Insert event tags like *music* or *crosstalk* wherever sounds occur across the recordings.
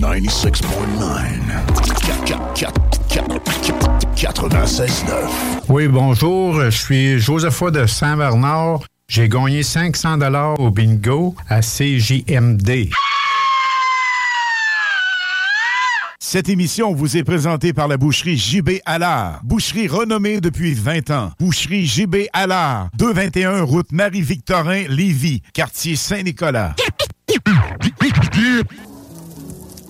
Ninety-six point nine. Oui, bonjour. Je suis Josepha de Saint-Bernard. J'ai gagné 500 dollars au bingo à CJMD. Cette émission vous est présentée par la boucherie JB Allard. Boucherie renommée depuis 20 ans. Boucherie JB Allard. 221 route Marie-Victorin, Lévis. Quartier Saint-Nicolas.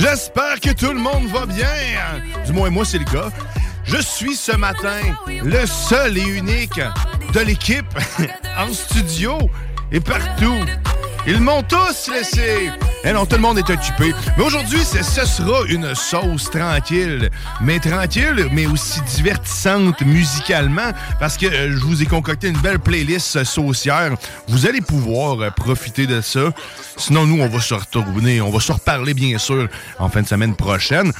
J'espère que tout le monde va bien. Du moins, moi, c'est le cas. Je suis ce matin le seul et unique de l'équipe *laughs* en studio et partout. Ils m'ont tous laissé. Eh non, tout le monde est occupé. Mais aujourd'hui, ce sera une sauce tranquille. Mais tranquille, mais aussi divertissante musicalement. Parce que euh, je vous ai concocté une belle playlist saucière. Vous allez pouvoir euh, profiter de ça. Sinon, nous, on va se retourner. On va se reparler, bien sûr, en fin de semaine prochaine.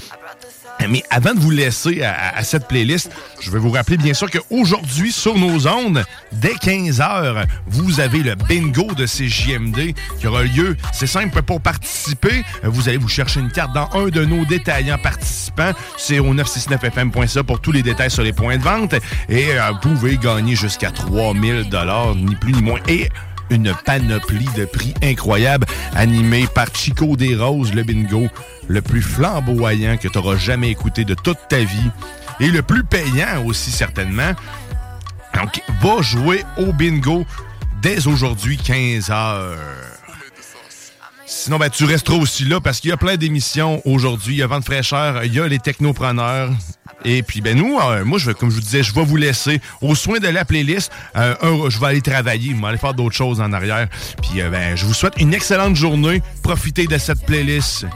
Mais avant de vous laisser à, à- cette playlist, je vais vous rappeler bien sûr qu'aujourd'hui, sur nos ondes, dès 15h, vous avez le bingo de CJMD qui aura lieu. C'est simple, pour participer, vous allez vous chercher une carte dans un de nos détaillants participants. C'est au 969fm.ca pour tous les détails sur les points de vente. Et euh, vous pouvez gagner jusqu'à 3000 dollars, ni plus ni moins. Et une panoplie de prix incroyables animée par Chico des Roses, le bingo, le plus flamboyant que tu auras jamais écouté de toute ta vie et le plus payant aussi certainement. Donc, va jouer au bingo dès aujourd'hui, 15 heures. Sinon, ben, tu resteras aussi là parce qu'il y a plein d'émissions aujourd'hui. Il y a Vente fraîcheur, il y a les technopreneurs. Et puis, ben nous, euh, moi, je comme je vous disais, je vais vous laisser au soin de la playlist. Euh, je vais aller travailler, je vais aller faire d'autres choses en arrière. Puis, euh, ben, je vous souhaite une excellente journée. Profitez de cette playlist.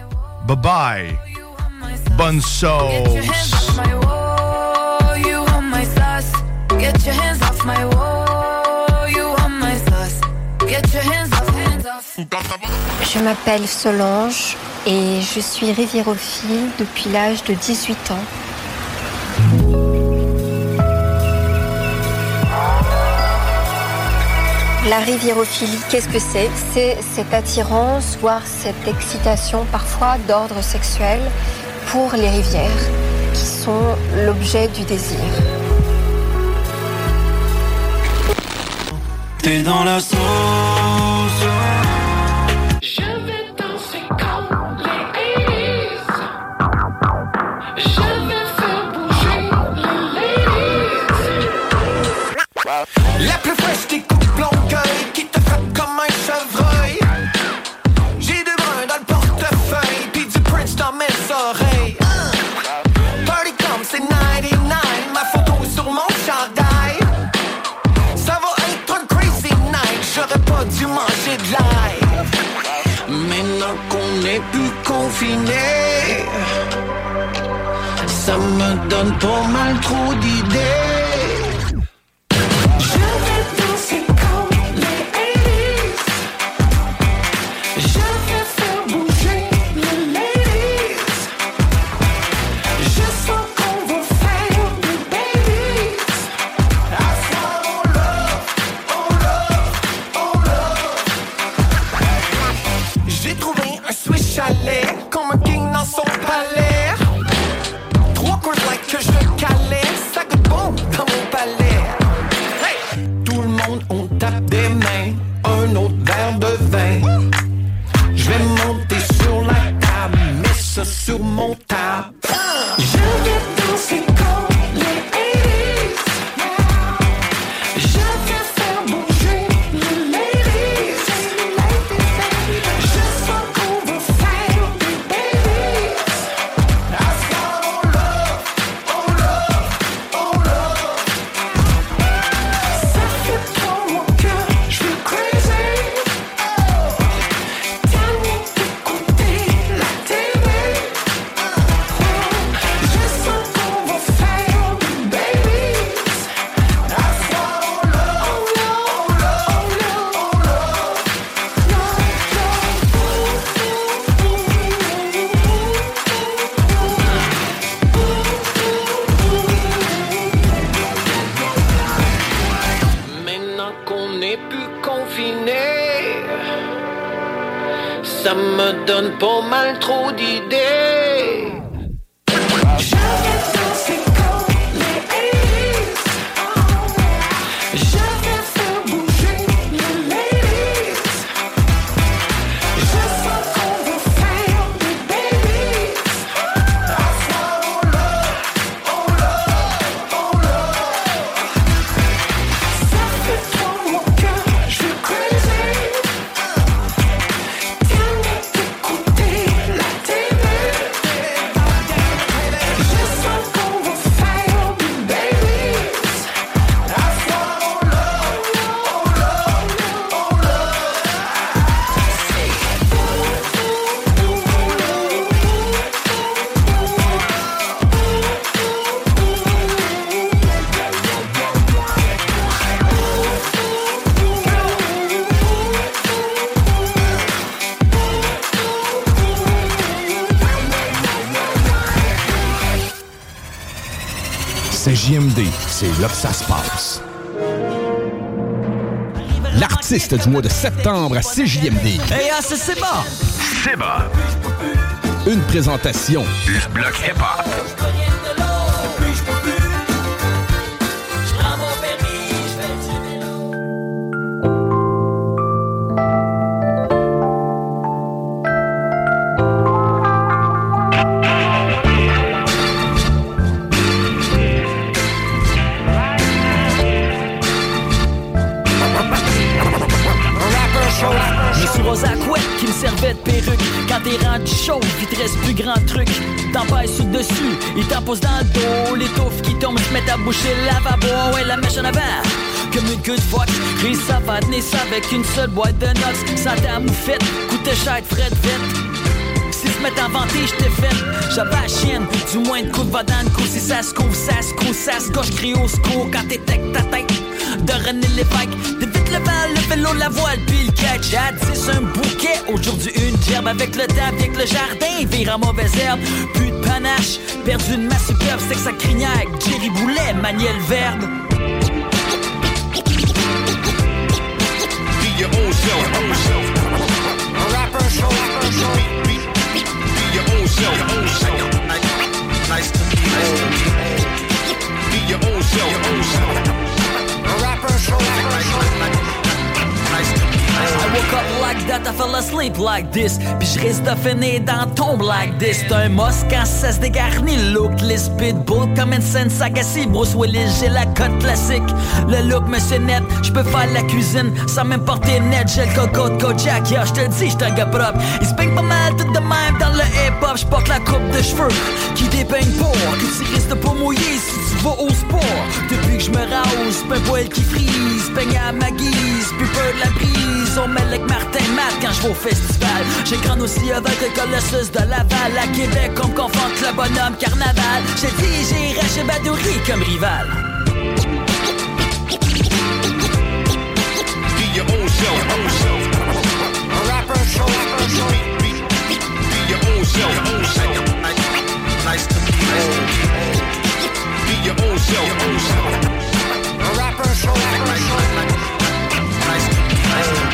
Bye bye. Bonne sauce. Get your hands off. Je m'appelle Solange et je suis riviérophile depuis l'âge de 18 ans. La riviérophilie, qu'est-ce que c'est? C'est cette attirance, voire cette excitation parfois d'ordre sexuel pour les rivières, qui sont l'objet du désir. N'est plus confiné, ça me donne pas mal trop d'idées. Donne pas mal trop d'idées. Là que ça se passe. L'artiste du mois de septembre à CJMD. Hey, ah, c'est Seba! Seba. Une présentation. Le bloc hip-hop. Boucher le lavabo Ouais, la mèche en avant. Comme une good fuck va tenir ça avec une seule boîte de notes Ça t'a moufette, coûtait cher de frais de fête Si se mettent à vanter, j'étais fait. J'avais la chienne, du moins de coups de va dans le cou. Si ça se couvre, ça se couvre, ça se gauche Crie au secours quand t'es avec ta tête. De René Lévesque, de vite le val, le vélo, la voile Puis le catch 10 un bouquet Aujourd'hui une gerbe avec le table, avec le jardin. Vire en mauvaise herbe, panache Perdu de masse superbe, c'est que ça crignac Jerry Boulet, Maniel Verbe Be your own self, own self. A rapper show, rapper show. Be, be, be, your own self, own self. Nice to meet you. Be your own self, your own self. A rapper show, rapper show. Nice to meet you. I woke up like that, I fell asleep like this Puis je de finir dans tombe like this. C'est un quand ça se Look, les speedboat comme scène Agassi Bruce Willis, j'ai la cote classique. Le look, monsieur net, je peux faire la cuisine Sans même porter net, j'ai le coco de Kojak. Yeah, je te dis, j'suis un gars propre. Il se pas mal tout de même dans le hip-hop J'porte la coupe de cheveux qui dépeigne pour Que tu risques de pas mouiller si tu vas au sport. Depuis que je me rase, poil qui frise Peigne à ma guise, plus peur de la brise. On mêle avec Martin Matt quand je vais au festival. Grandi aussi avec le Colossus de Laval À Québec, on me confronte le bonhomme carnaval. J'ai dit, j'irai chez Badouri comme rival.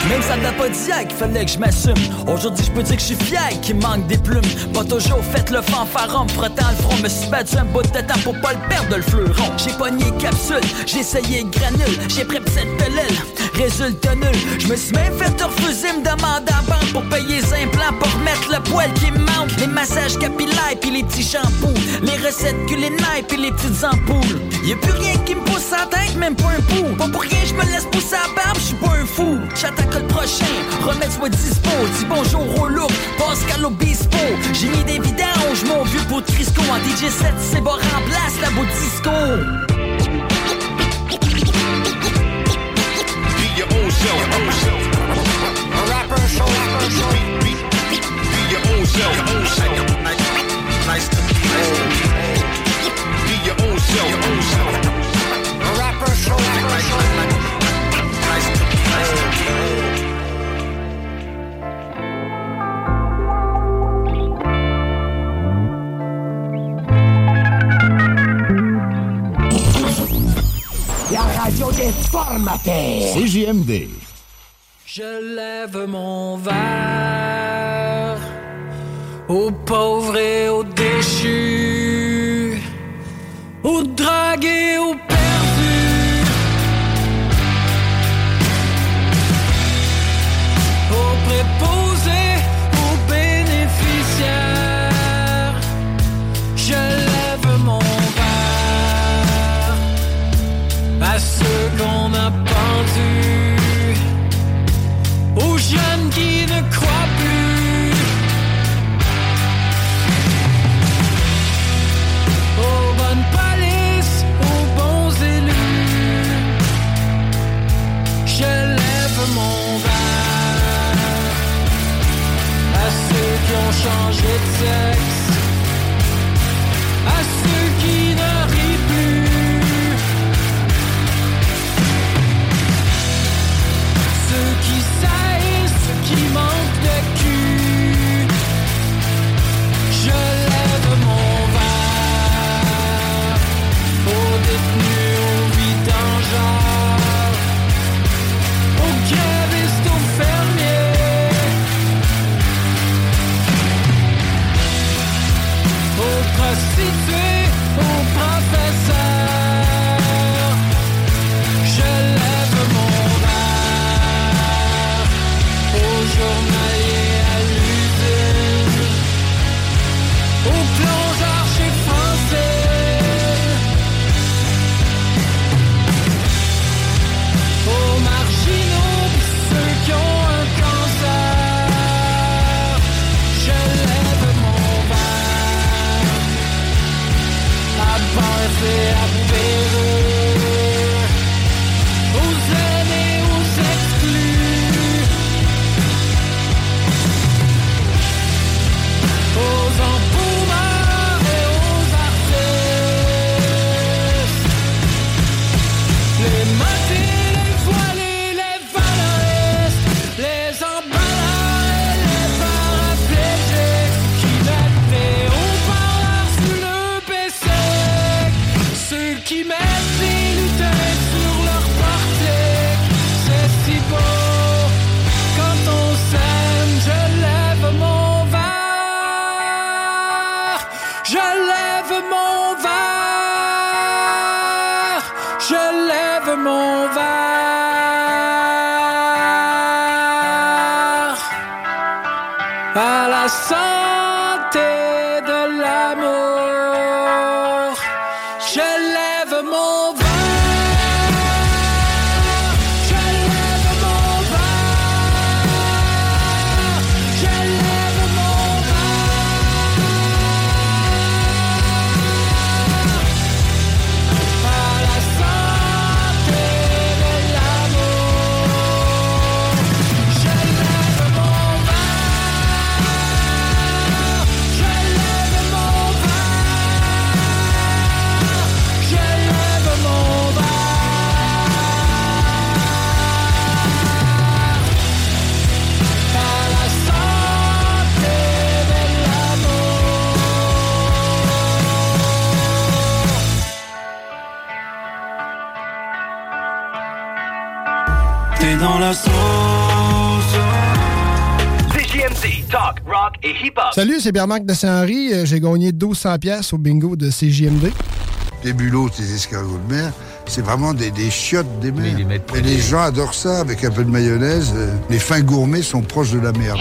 Même ça n'a pas dit qu'il fallait que je m'assume. Aujourd'hui je peux dire que je suis fier qu'il manque des plumes. Pas toujours fait le fanfaron, frottant le front Me suis battu un bout de temps pour pas le perdre le fleuron. J'ai pogné capsule, j'ai essayé granule J'ai pris cette pelule résultat nul. Je me suis même fait refuser, me demander à banque pour payer les implants, pour remettre le poil qui me manque. Les massages capillaires puis les petits shampoos, les recettes culinaires puis les petites ampoules. Y a plus rien qui me pousse en tête, même pas un pou. Pas pour rien, je me laisse pousser à barbe, je suis pas un fou. J'attaque le prochain, remets soit dispo. Dis bonjour au look, Pascal Obispo. J'ai mis des vidanges, mon vieux pour Crisco. En DJ7, c'est bon, remplace la beau disco. Be your own self. A rapper show. Be, be, be, be your own self. Nice to meet you. Be your own self. A rapper show. Nice formateurs. CJMD. Je lève mon verre aux pauvres et aux déchus, aux dragués, aux changé de sexe, à ceux qui ne rient plus. Ceux qui saillissent, ceux qui manquent c'est Bernard de Saint-Henri. Euh, j'ai gagné 1200 pièces au bingo de CJMD. Des bulots, des escargots de mer, c'est vraiment des, chiottes des mers. Les, Et les gens adorent ça avec un peu de mayonnaise. Euh, les fins gourmets sont proches de la merde.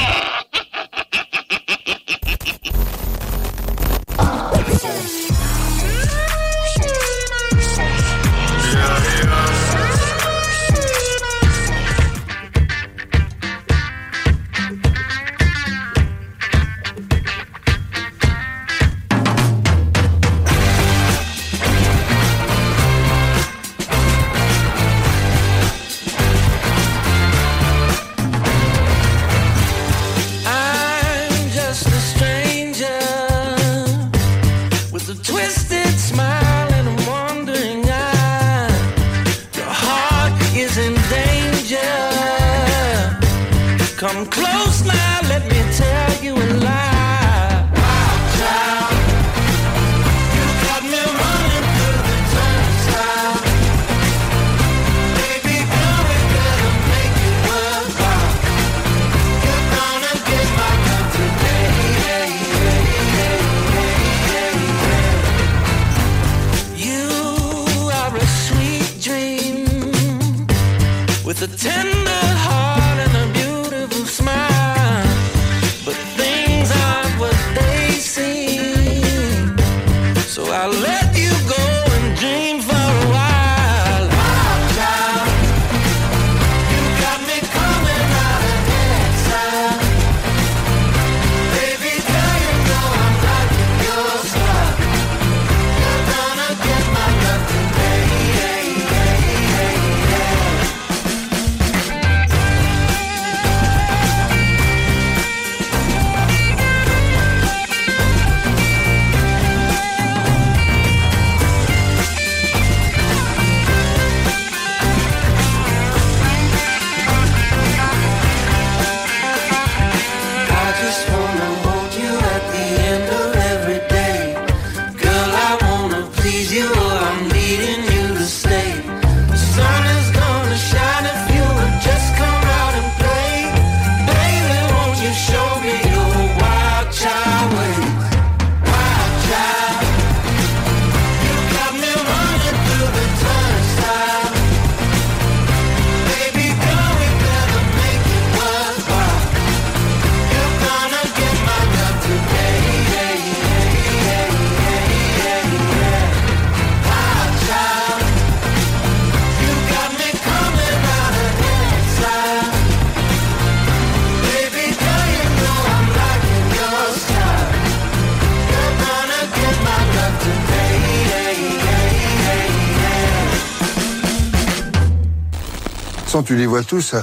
tu les vois tous,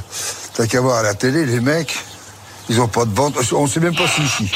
t'as qu'à voir à la télé, les mecs, ils ont pas de ventre. On sait même pas s'ils ici.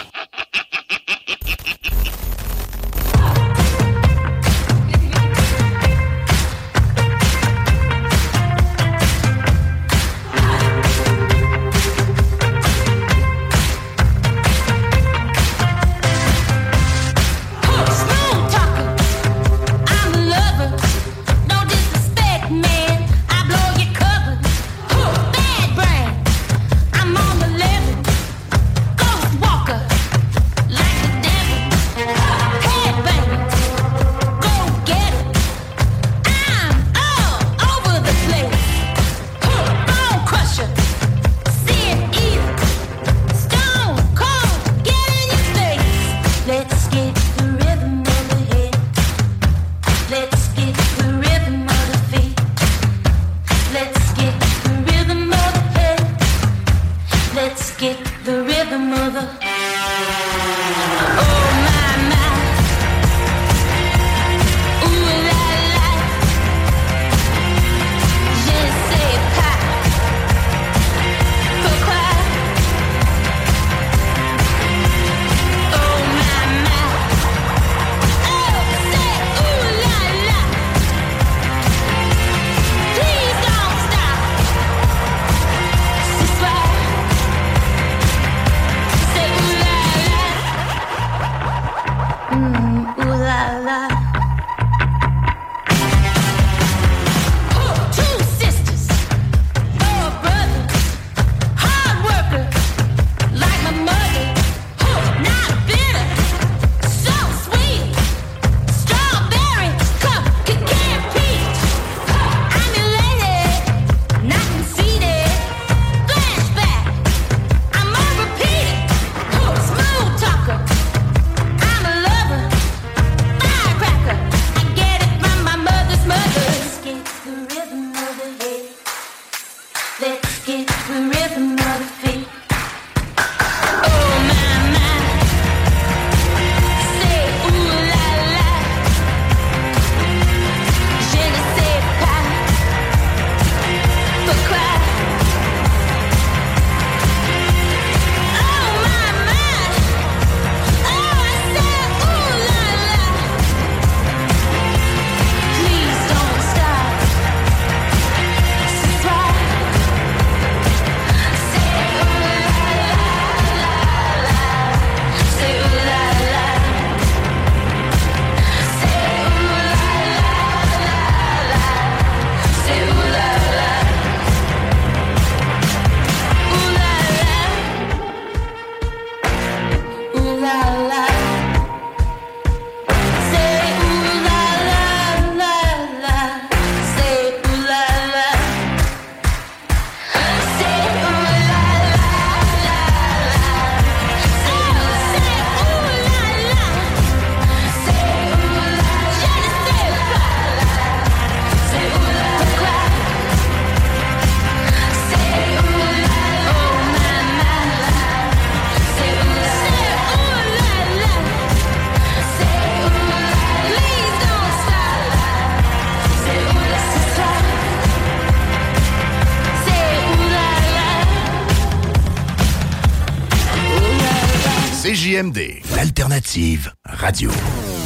Radio.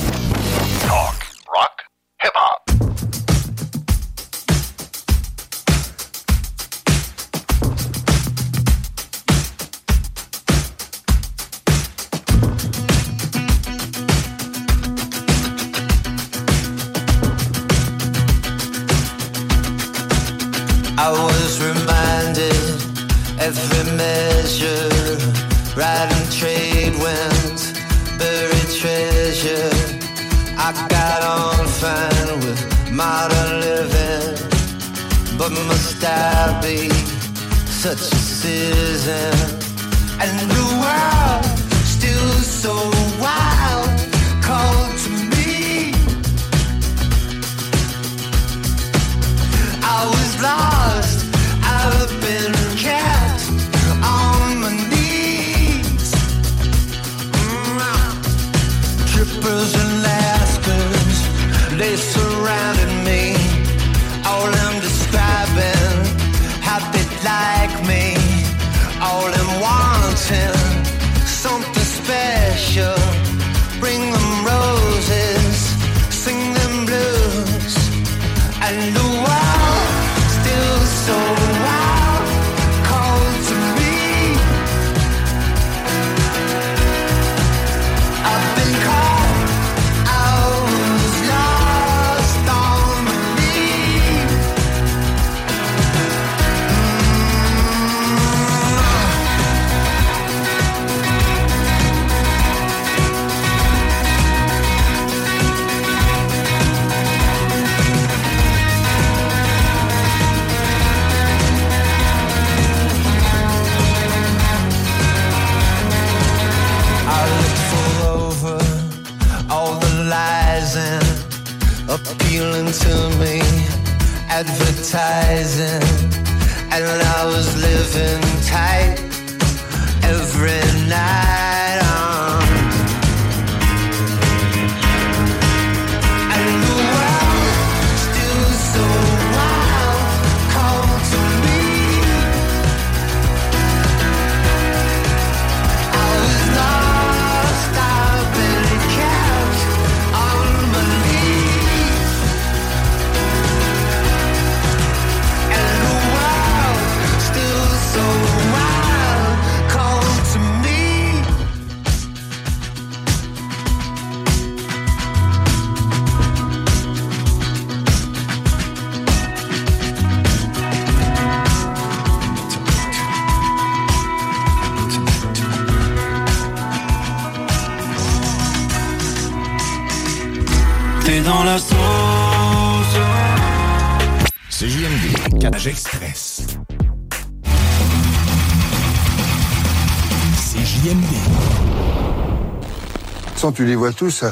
tu les vois tous.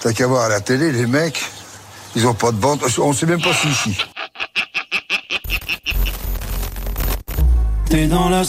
T'as qu'à voir à la télé, les mecs, ils ont pas de bande. On sait même pas s'ils chient. T'es dans la.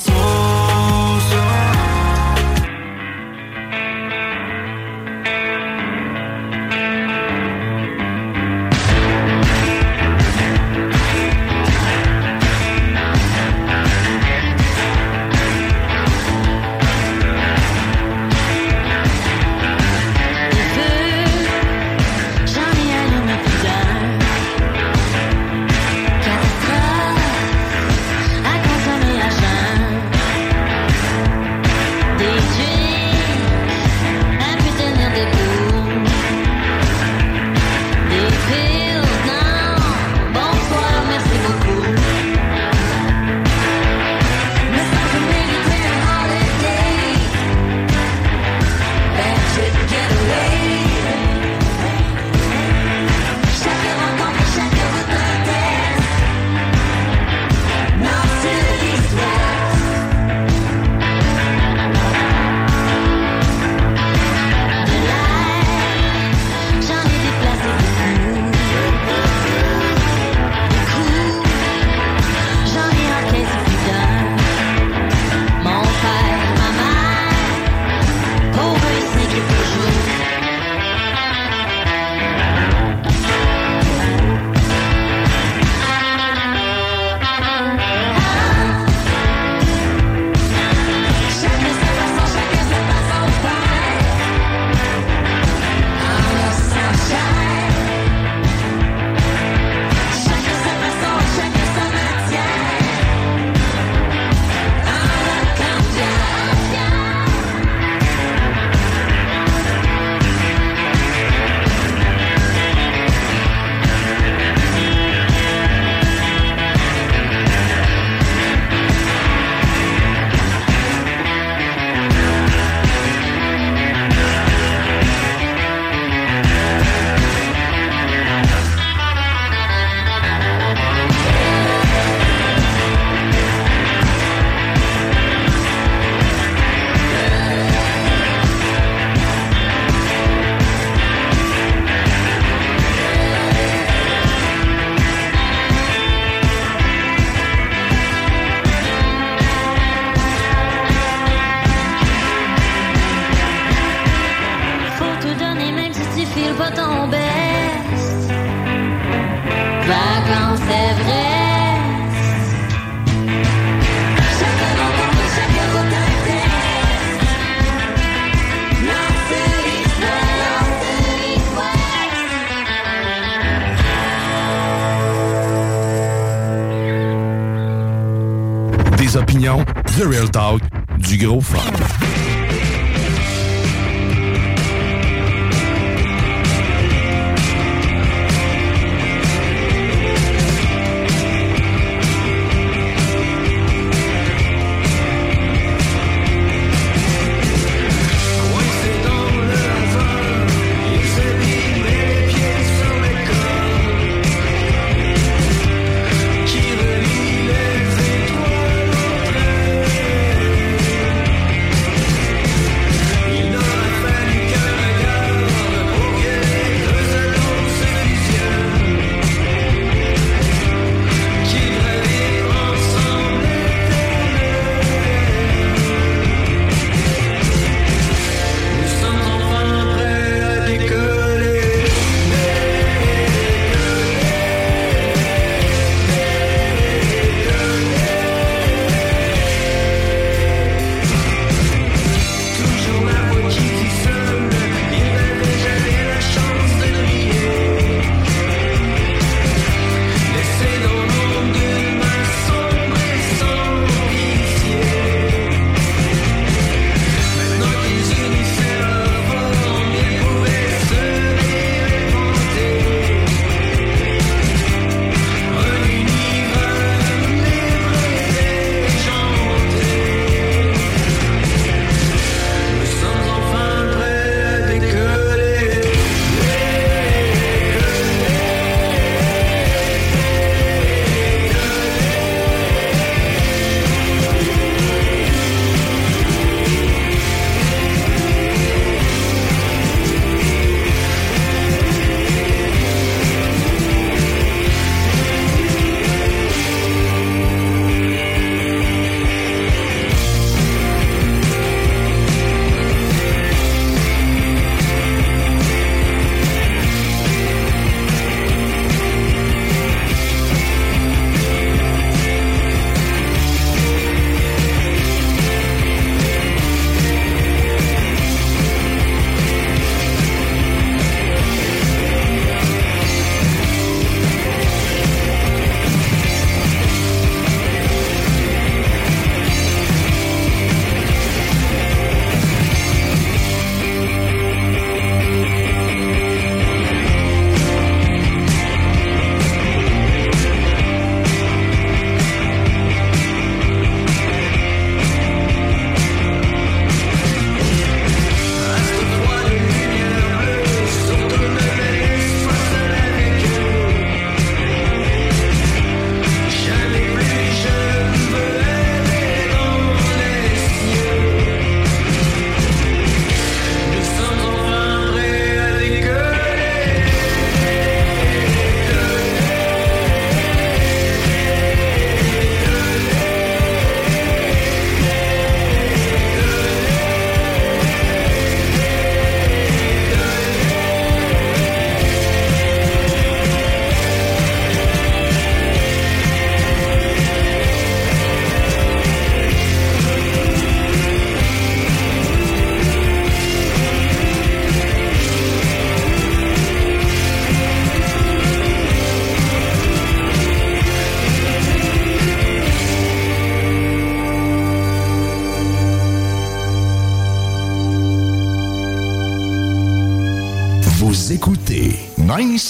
Du gros fun.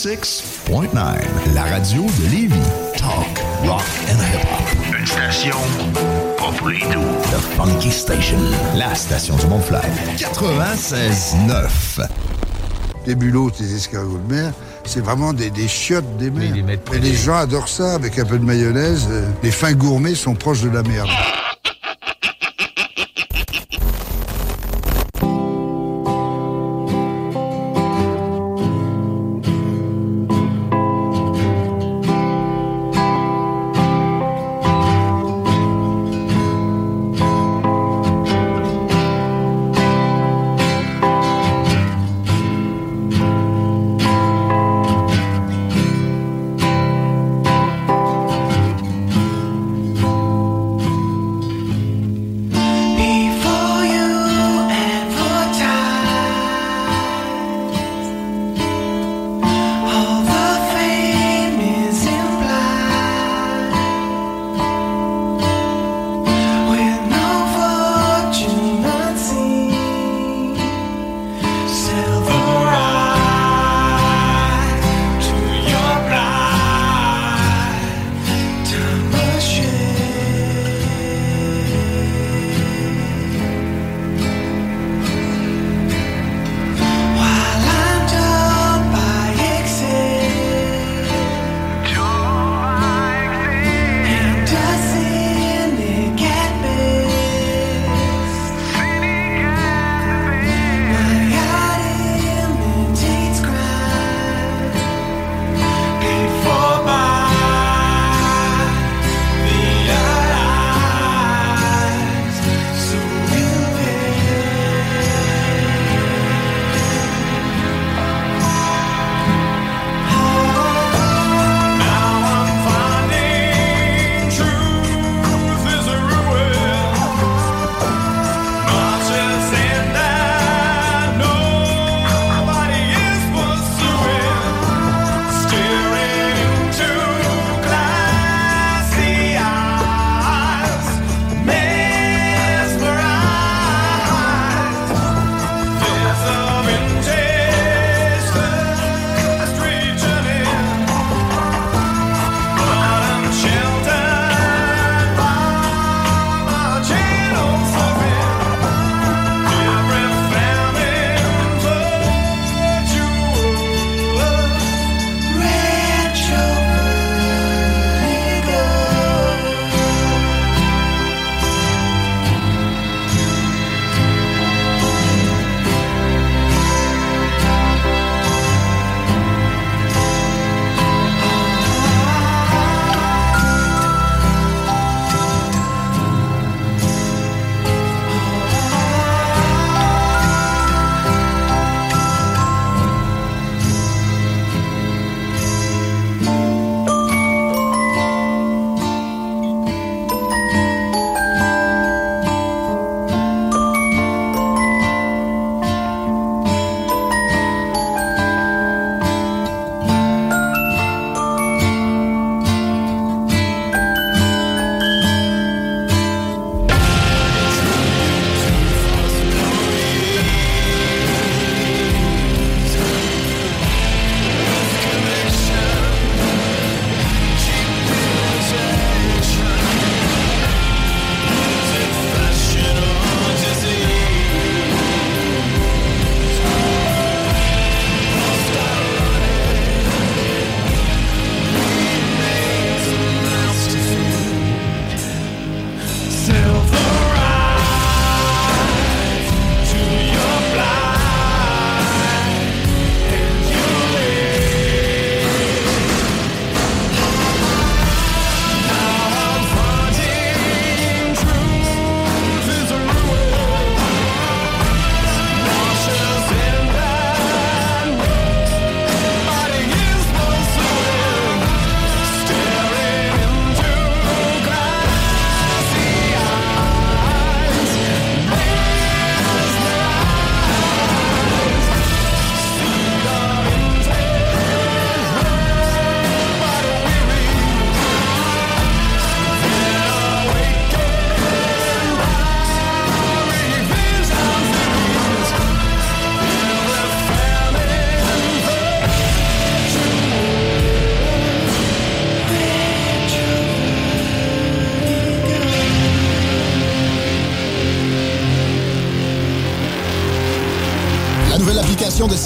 96.9, la radio de Lévis. Talk, rock and hip-hop. Une station pas pour les doux. The Funky Station, la station du Mont-Fly. 96.9. Les bulots, les escargots de mer, c'est vraiment des, des chiottes des mers. Mais les gens adorent ça avec un peu de mayonnaise. Euh, Les fins gourmets sont proches de la merde.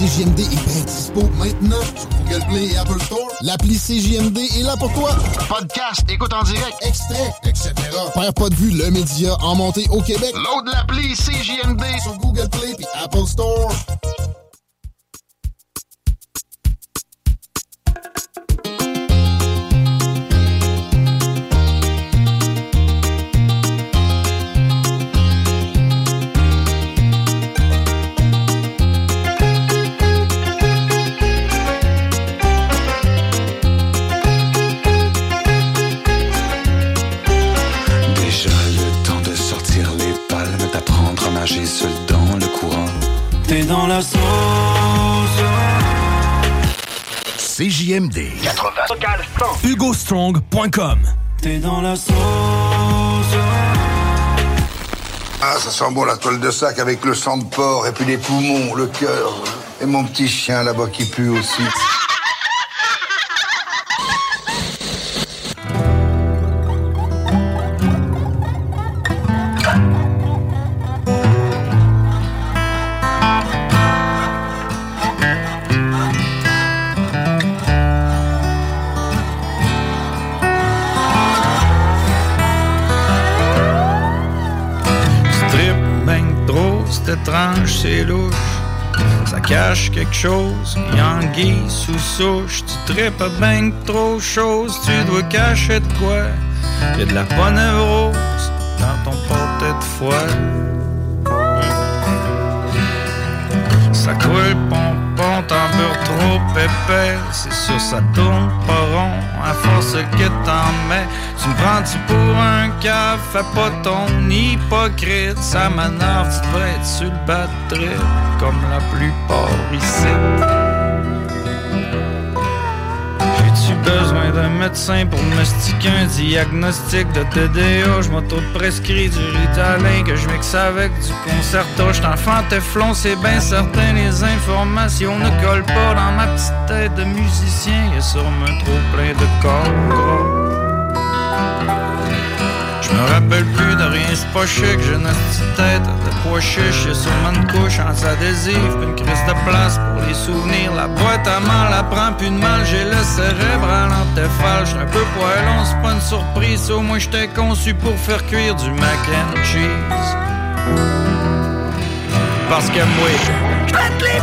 CJMD est bien dispo maintenant sur Google Play et Apple Store. L'appli CJMD est là pour toi. Podcast, écoute en direct, extrait, etc. Père pas de vue, le média en montée au Québec. Load l'appli CJMD sur Google Play et Apple Store. Dans la sauce. CJMD 80. HugoStrong.com T'es dans la sauce. Ah, ça sent bon la toile de sac avec le sang de porc et puis les poumons, le cœur. Et mon petit chien là-bas qui pue aussi. C'est louche. Ça cache quelque chose, Yangui sous souche. Tu tripes ben trop chose, tu dois cacher de quoi. Y'a de la ponevrose dans ton porte de foie. Ça coule t'en beurre trop épais. C'est sûr, ça tourne pas rond à force que t'en mets. Tu me prends-tu pour un caf, fais pas ton hypocrite. Ça m'énerve, tu devrais être sur le trip, comme la plupart ici. D'un médecin pour un diagnostic de TDA? Je m'auto-prescris du Ritalin que je mixe avec du concerto. J'suis enfant Teflon, c'est bien certain, les informations ne collent pas dans ma petite tête de musicien. Y'a sûrement trop plein de corps. Je me rappelle plus de rien, c'est pas chic, j'ai une petite tête de pois chiche, y'a sûrement une couche anti-adhésive, puis une crise de place pour les souvenirs. La boîte à mal, la prend plus de mal, j'ai le cérèbre à l'antéphale, j'suis un peu poilon, c'est pas une surprise, au moins j'étais conçu pour faire cuire du mac and cheese. Parce que moi, j'pète les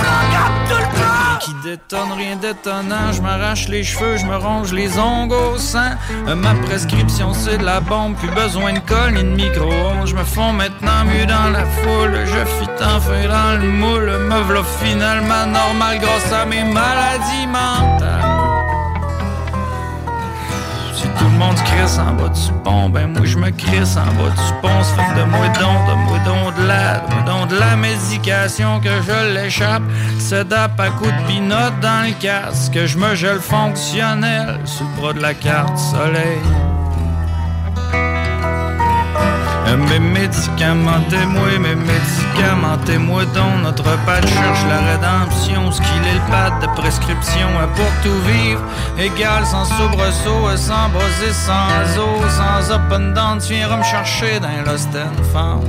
détonne, rien d'étonnant. Je m'arrache les cheveux, je me ronge les ongles au sang Euh, Ma prescription c'est de la bombe Plus besoin de colle ni de micro-ondes. Je me fonds maintenant mieux dans la foule. Je fit enfin dans le moule. Me v'là finalement normal grâce à mes maladies mentales tout le monde se crisse en bas du pont, ben moi je me crisse en bas du pont. Ça fait de moi don, de moi don de la, de moi don de la médication que je l'échappe. Sedap à coups de pinotte dans le casque, que je me gèle fonctionnel sous le bras de la carte soleil. Euh, Mes médicaments témoins, mes médicaments témoins dont notre pad cherche la rédemption. Ce qu'il est le pad de prescription pour tout vivre. Égal sans soubresaut, euh, sans bosser, sans eau, sans up and down. Tu viendras me chercher dans Lost and Found.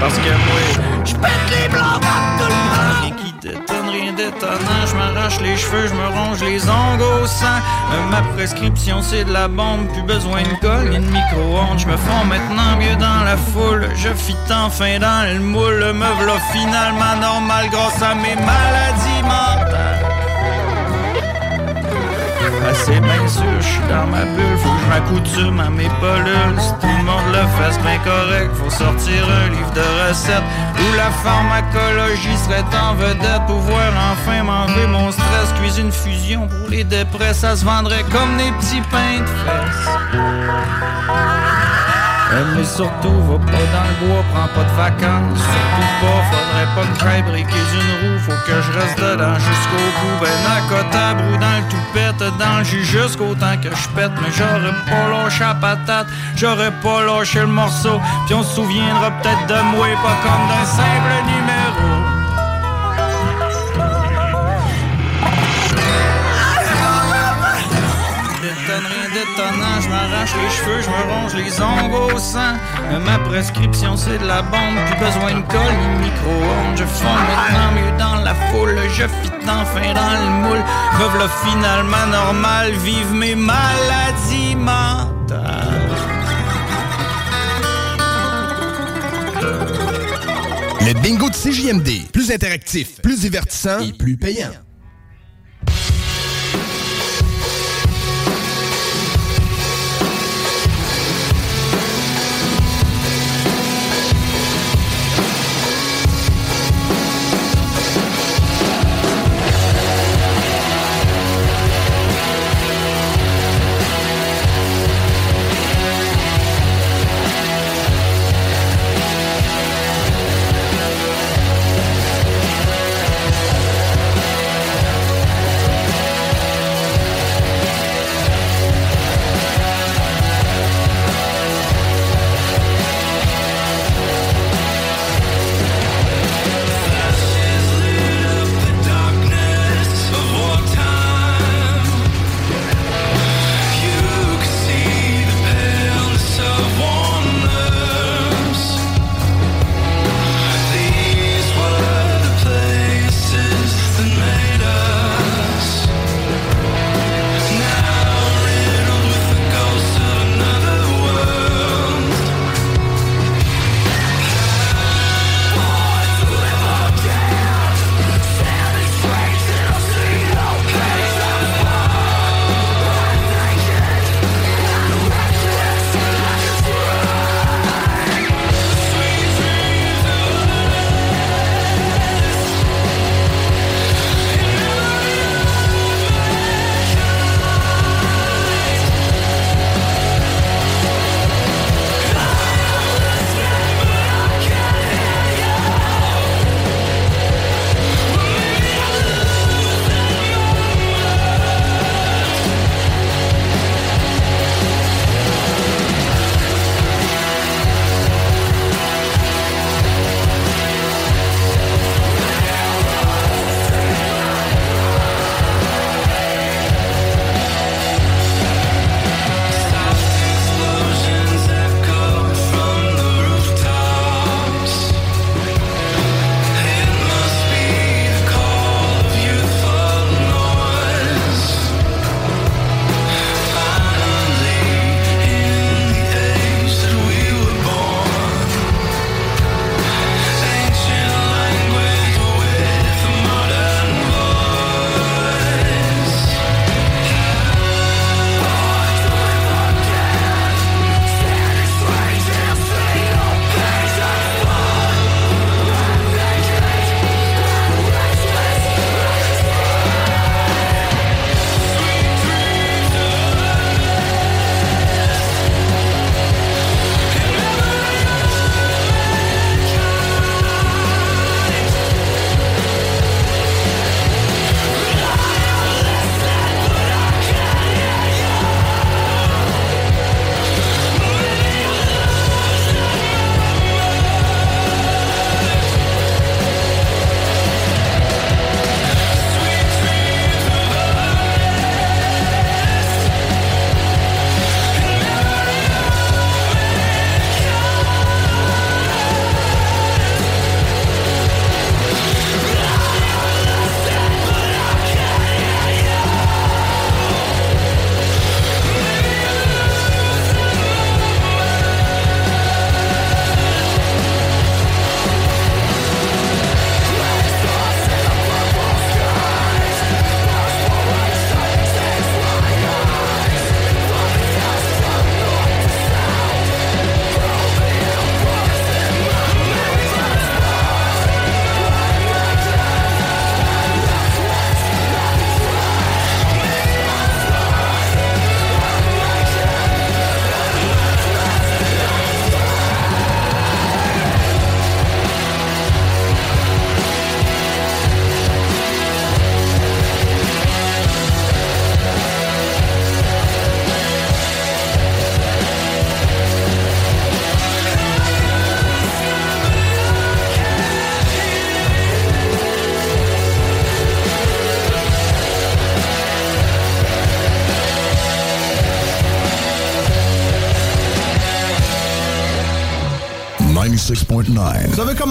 Parce que moi, je pète les blancs comme tout le monde. Détonne, rien d'étonnant. Je m'arrache les cheveux, je me ronge les ongles au. Euh, ma prescription, c'est de la bombe. Plus besoin de colle ni de micro-ondes. Je me fonds maintenant mieux dans la foule. Je fit enfin dans le moule. Me v'là finalement normal grâce à mes maladies mentales. C'est bien sûr, je suis dans ma bulle, faut que je m'accoutume à mes polules. Si tout le monde le c'est bien correct. Faut sortir un livre de recettes où la pharmacologie serait en vedette. Pouvoir enfin manger mon stress. Cuisine fusion pour les dépresses, ça se vendrait comme des petits pains de fesses. Mais surtout, va pas dans le bois, prends pas de vacances. Surtout pas, faudrait pas que j'aille briquer une roue. Faut que je reste dedans jusqu'au bout. Ben, à côté, brou dans le toupette, dans le jus jusqu'au temps que je pète. Mais j'aurais pas lâché la patate, j'aurais pas lâché le morceau. Puis on se souviendra peut-être de moi, pas comme d'un simple numéro. Je m'arrache les cheveux, je me ronge les ongles au sang. Euh, Ma prescription c'est de la bombe, plus besoin de colle ni de micro-ondes. Je fonds maintenant mieux dans la foule, je fit enfin dans le moule. Là finalement normal, vive mes maladies mentales. Le bingo de CJMD. Plus interactif, plus divertissant et plus payant.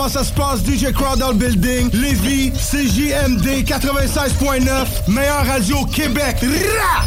Ça se passe, DJ Crowd building? Lévis, CJMD 96.9, meilleure radio Québec. Rah!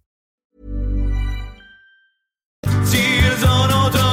S'ils en ont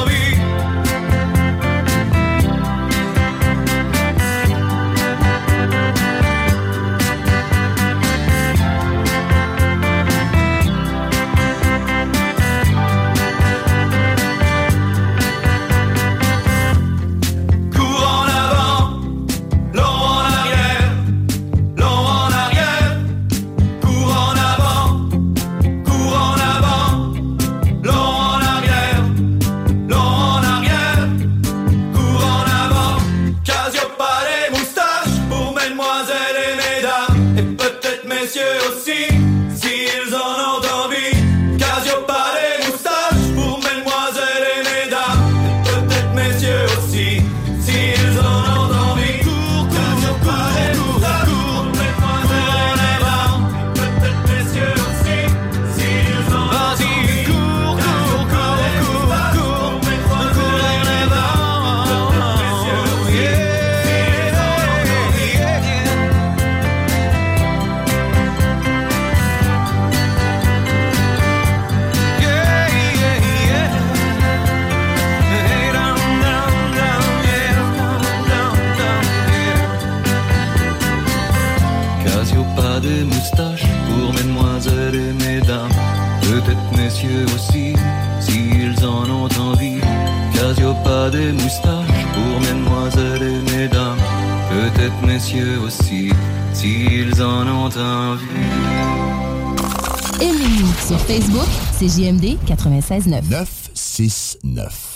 Peut-être messieurs aussi, s'ils en ont envie Aimez-nous sur Facebook, c'est JMD 96.9. 969.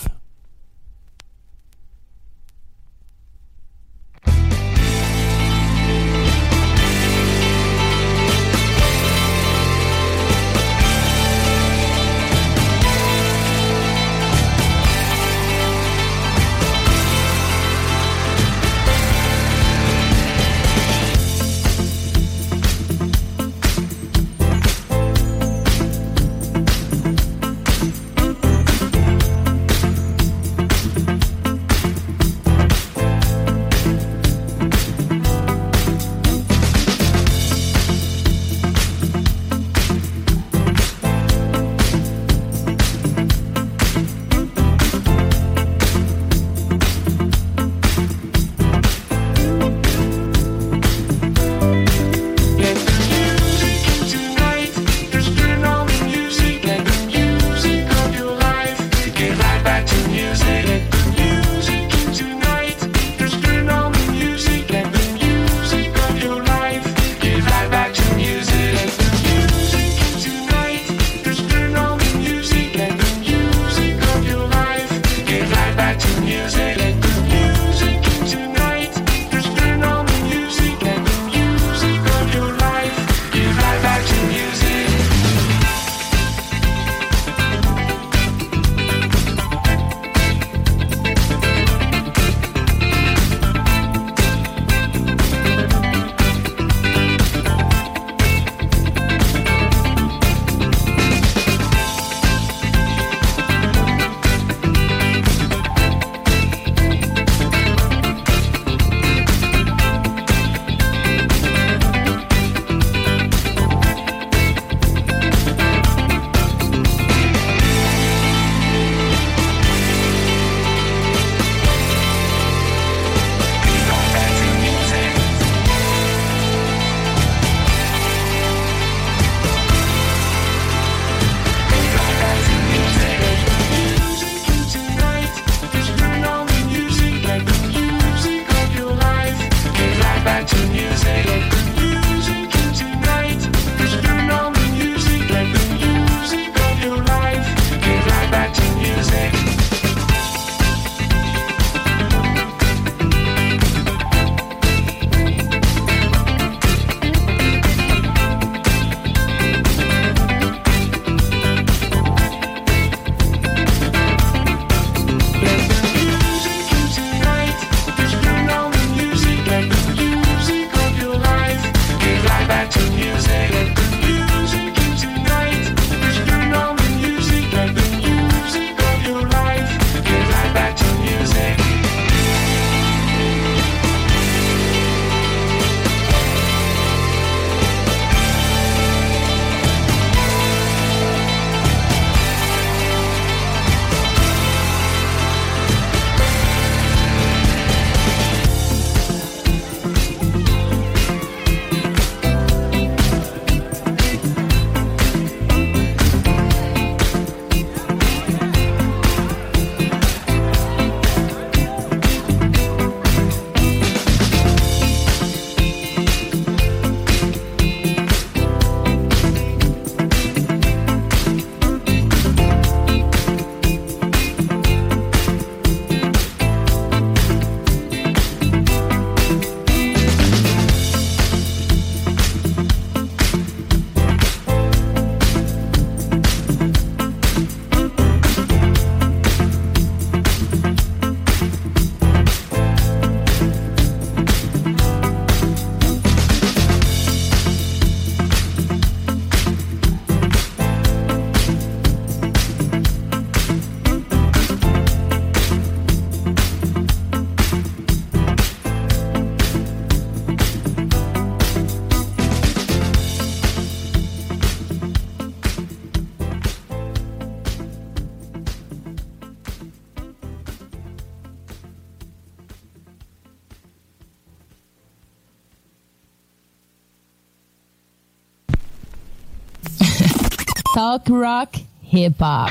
Talk rock, hip hop.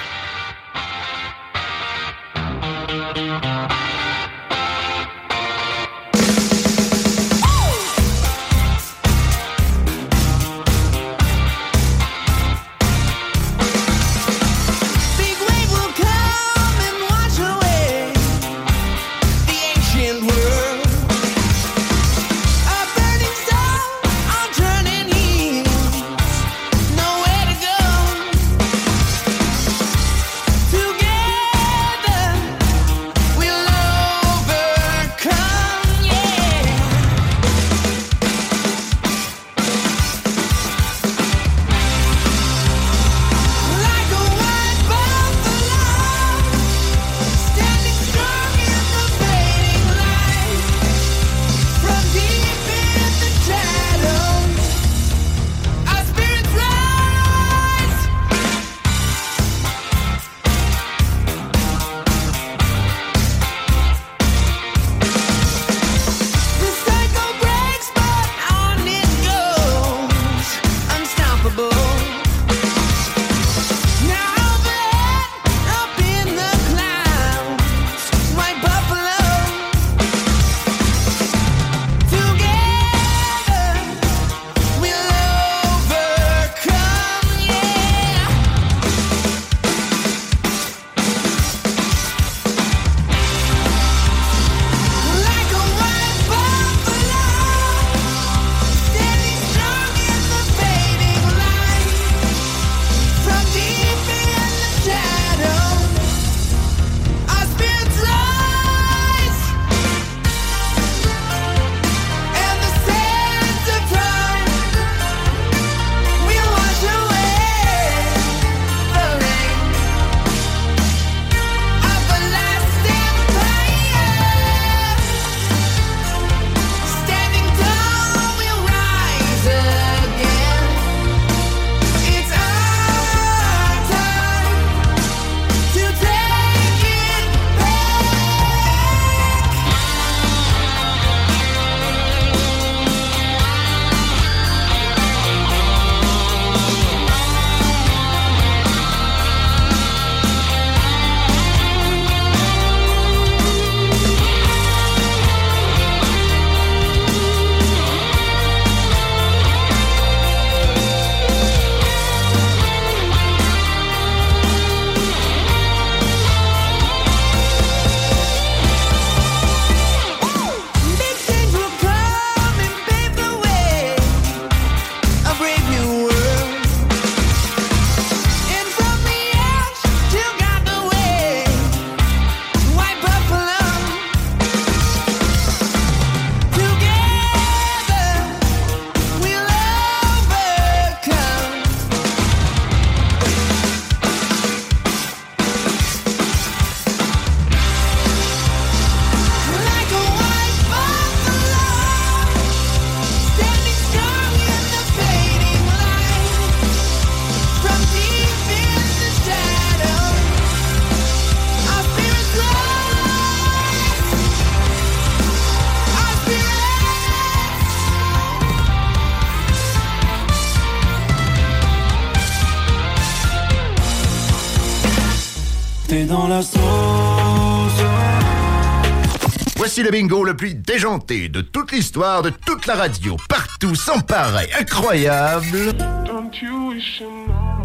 Le bingo le plus déjanté de toute l'histoire de toute la radio, partout, sans pareil, incroyable.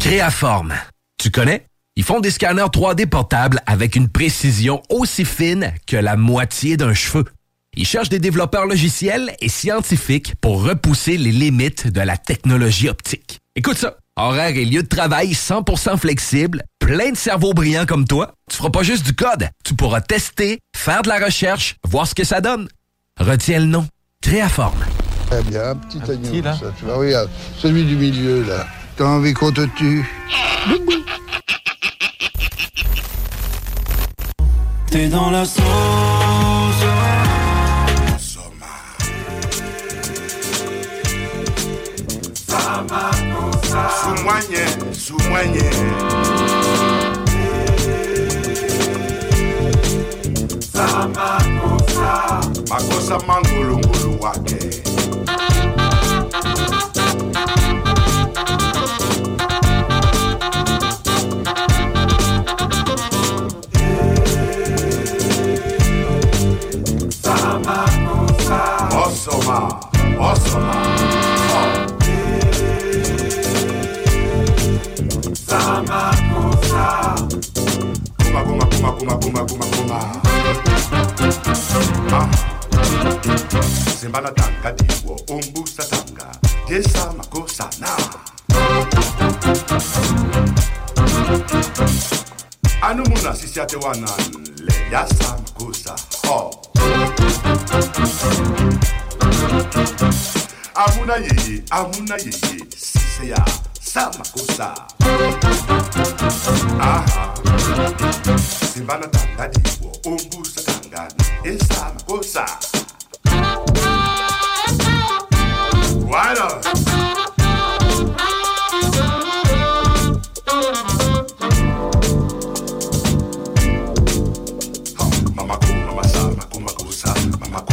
Créaforme. Tu connais? Ils font des scanners 3D portables avec une précision aussi fine que la moitié d'un cheveu. Ils cherchent des développeurs logiciels et scientifiques pour repousser les limites de la technologie optique. Écoute ça. Horaire et lieu de travail 100% flexible, plein de cerveaux brillants comme toi. Tu feras pas juste du code. Tu pourras tester, faire de la recherche, voir ce que ça donne. Retiens le nom. Créaforme. Très bien, un petit agneau, ça, tu vois, regarde, celui du milieu, là. T'as envie qu'on te tue T'es dans la sauce. Sumwanye, sumwanye. Makosa mangulungulu wake. Osoma, Osoma. 사마고사 꼬마 꼬마 꼬마 꼬마 꼬마 꼬마 꼬마 아 simbalatanga diwo umbusatanga tiesamakosana anumuna sisiatewananle yasamakosa ho amuna yeye amuna yeye siseya sama kusa aha. Simbana tandadiwo umbusa tangani esama kusa. Right on makusa mamaku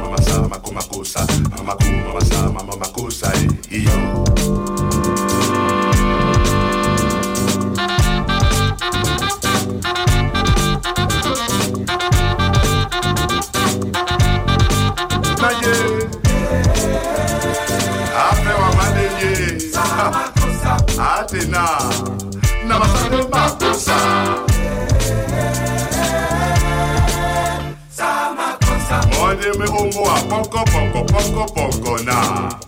mamasa mamaku mamasa mamaku mamasa pongo poco, poco, poco, poco, nada.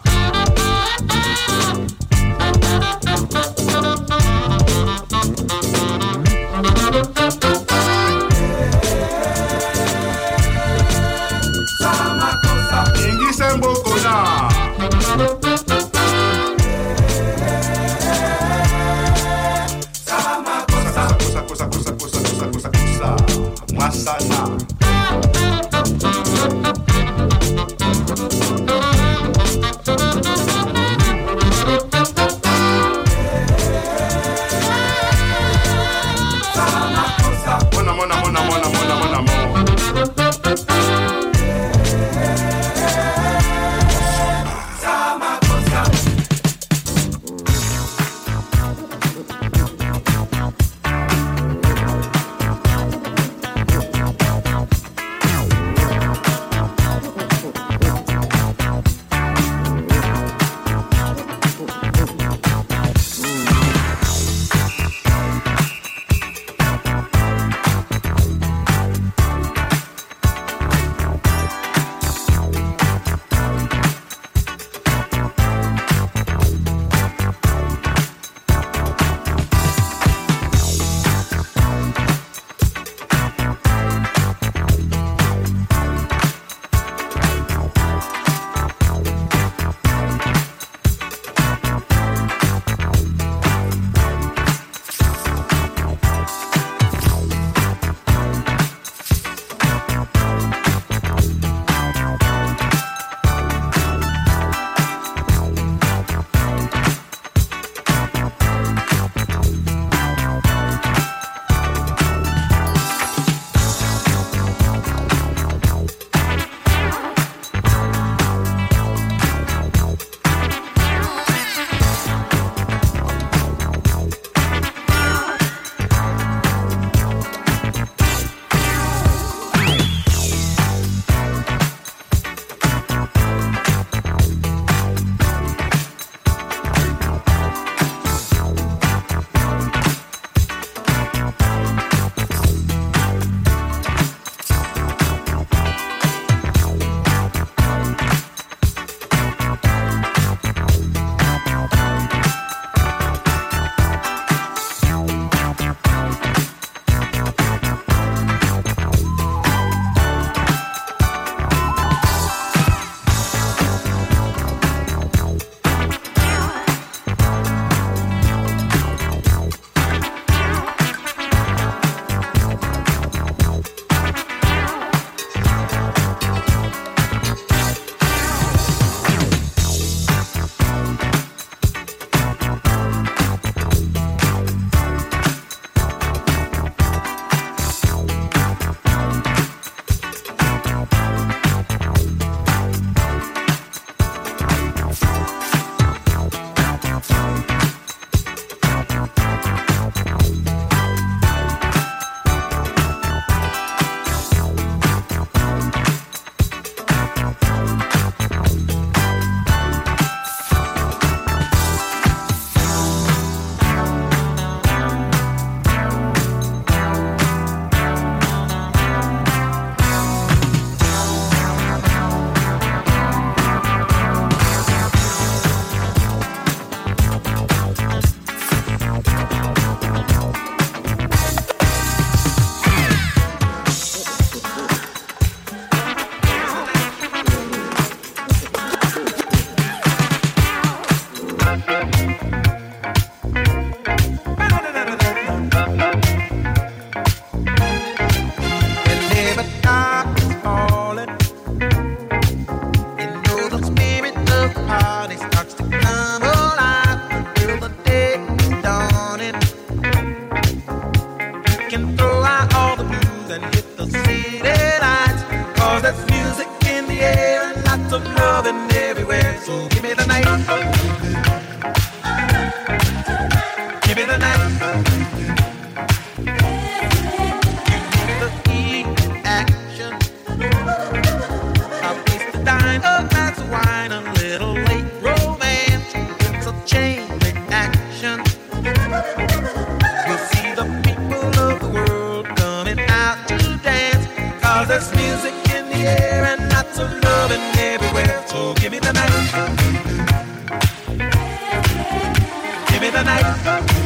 tonight.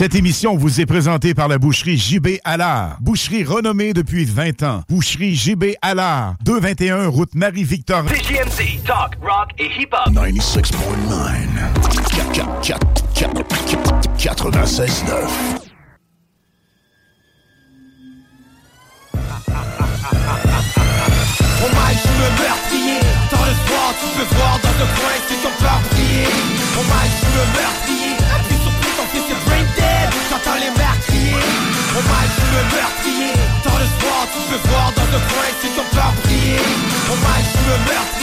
Cette émission vous est présentée par la boucherie JB Allard. Boucherie renommée depuis 20 ans. Boucherie JB Allard. 221 route Marie-Victor. CGMD, talk, rock et hip-hop. 96.9. 96.9. the mess.